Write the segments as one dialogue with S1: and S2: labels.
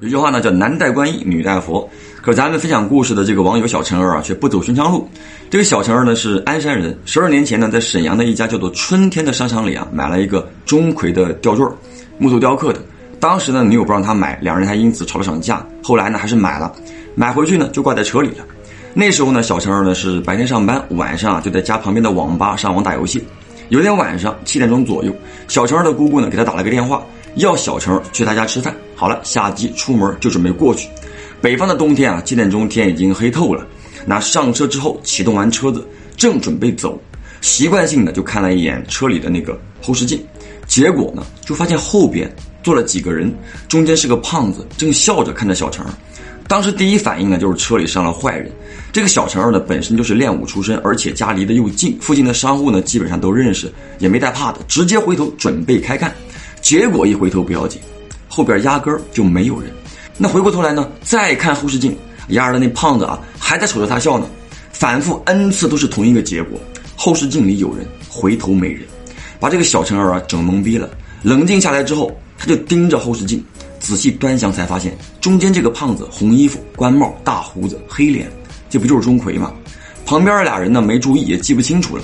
S1: 有句话呢叫男戴观音，女戴佛。可咱们分享故事的这个网友小陈儿啊，却不走寻常路。这个小陈儿呢是鞍山人，十二年前呢在沈阳的一家叫做春天的商场里啊买了一个钟馗的吊坠，木头雕刻的。当时呢女友不让他买，两人还因此吵了场架。后来呢还是买了，买回去呢就挂在车里了。那时候呢小陈儿呢是白天上班，晚上啊就在家旁边的网吧上网打游戏。有一天晚上七点钟左右，小陈儿的姑姑呢给他打了个电话，要小陈去他家吃饭。好了，下机出门就准备过去。北方的冬天啊，七点钟天已经黑透了。那上车之后，启动完车子，正准备走，习惯性的就看了一眼车里的那个后视镜，结果呢，就发现后边坐了几个人，中间是个胖子，正笑着看着小陈。当时第一反应呢，就是车里上了坏人。这个小陈儿呢，本身就是练武出身，而且家离得又近，附近的商户呢，基本上都认识，也没带怕的，直接回头准备开干。结果一回头不要紧，后边压根儿就没有人。那回过头来呢，再看后视镜，丫的那胖子啊，还在瞅着他笑呢。反复 n 次都是同一个结果，后视镜里有人，回头没人，把这个小陈儿啊整懵逼了。冷静下来之后，他就盯着后视镜，仔细端详，才发现中间这个胖子，红衣服、官帽、大胡子、黑脸，这不就是钟馗吗？旁边俩人呢没注意，也记不清楚了。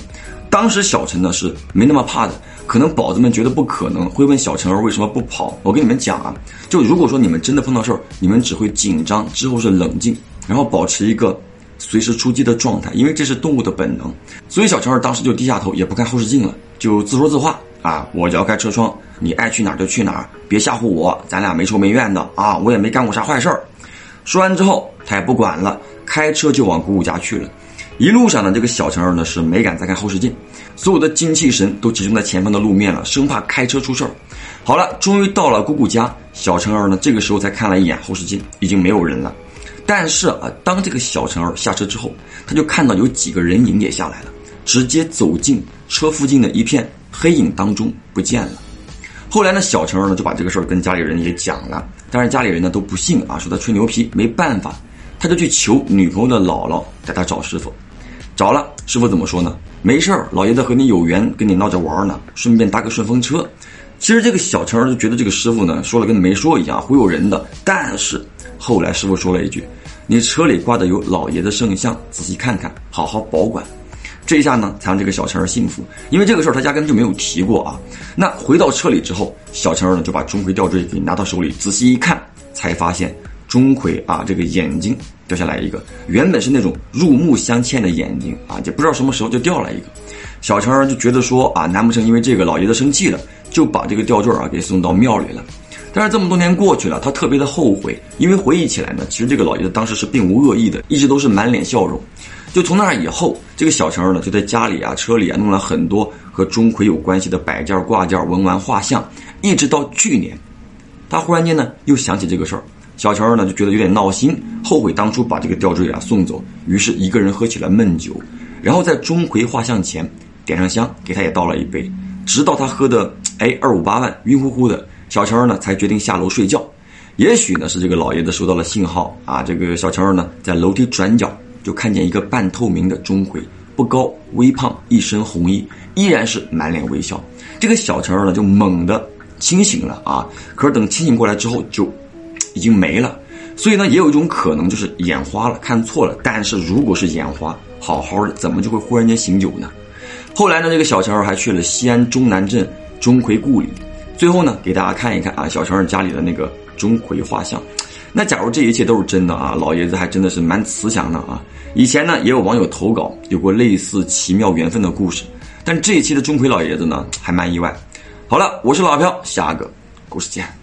S1: 当时小陈呢是没那么怕的。可能宝子们觉得不可能，会问小陈儿为什么不跑？我跟你们讲啊，就如果说你们真的碰到事儿，你们只会紧张，之后是冷静，然后保持一个随时出击的状态，因为这是动物的本能。所以小陈儿当时就低下头，也不看后视镜了，就自说自话啊：“我摇开车窗，你爱去哪儿就去哪儿，别吓唬我，咱俩没仇没怨的啊，我也没干过啥坏事儿。”说完之后，他也不管了，开车就往姑姑家去了。一路上呢，这个小陈儿呢是没敢再看后视镜，所有的精气神都集中在前方的路面了，生怕开车出事儿。好了，终于到了姑姑家，小陈儿呢这个时候才看了一眼后视镜，已经没有人了。但是啊，当这个小陈儿下车之后，他就看到有几个人影也下来了，直接走进车附近的一片黑影当中不见了。后来呢，小陈儿呢就把这个事儿跟家里人也讲了，但是家里人呢都不信啊，说他吹牛皮，没办法，他就去求女朋友的姥姥带他找师傅。着了师傅怎么说呢？没事儿，老爷子和你有缘，跟你闹着玩呢，顺便搭个顺风车。其实这个小陈儿就觉得这个师傅呢说了跟没说一样，忽悠人的。但是后来师傅说了一句：“你车里挂的有老爷子圣像，仔细看看，好好保管。”这一下呢才让这个小陈儿信服，因为这个事儿他压根就没有提过啊。那回到车里之后，小陈儿呢就把钟馗吊坠给拿到手里，仔细一看，才发现钟馗啊这个眼睛。掉下来一个，原本是那种入目相嵌的眼睛啊，就不知道什么时候就掉了一个。小陈儿就觉得说啊，难不成因为这个老爷子生气了，就把这个吊坠啊给送到庙里了？但是这么多年过去了，他特别的后悔，因为回忆起来呢，其实这个老爷子当时是并无恶意的，一直都是满脸笑容。就从那以后，这个小陈儿呢就在家里啊、车里啊弄了很多和钟馗有关系的摆件、挂件、文玩、画像，一直到去年，他忽然间呢又想起这个事儿。小乔儿呢就觉得有点闹心，后悔当初把这个吊坠啊送走，于是一个人喝起了闷酒，然后在钟馗画像前点上香，给他也倒了一杯，直到他喝的哎二五八万，晕乎乎的，小乔儿呢才决定下楼睡觉。也许呢是这个老爷子收到了信号啊，这个小乔儿呢在楼梯转角就看见一个半透明的钟馗，不高微胖，一身红衣，依然是满脸微笑。这个小乔儿呢就猛地清醒了啊，可是等清醒过来之后就。已经没了，所以呢，也有一种可能就是眼花了，看错了。但是如果是眼花，好好的，怎么就会忽然间醒酒呢？后来呢，这个小乔还去了西安中南镇钟馗故里，最后呢，给大家看一看啊，小乔儿家里的那个钟馗画像。那假如这一切都是真的啊，老爷子还真的是蛮慈祥的啊。以前呢，也有网友投稿，有过类似奇妙缘分的故事，但这一期的钟馗老爷子呢，还蛮意外。好了，我是老飘，下个故事见。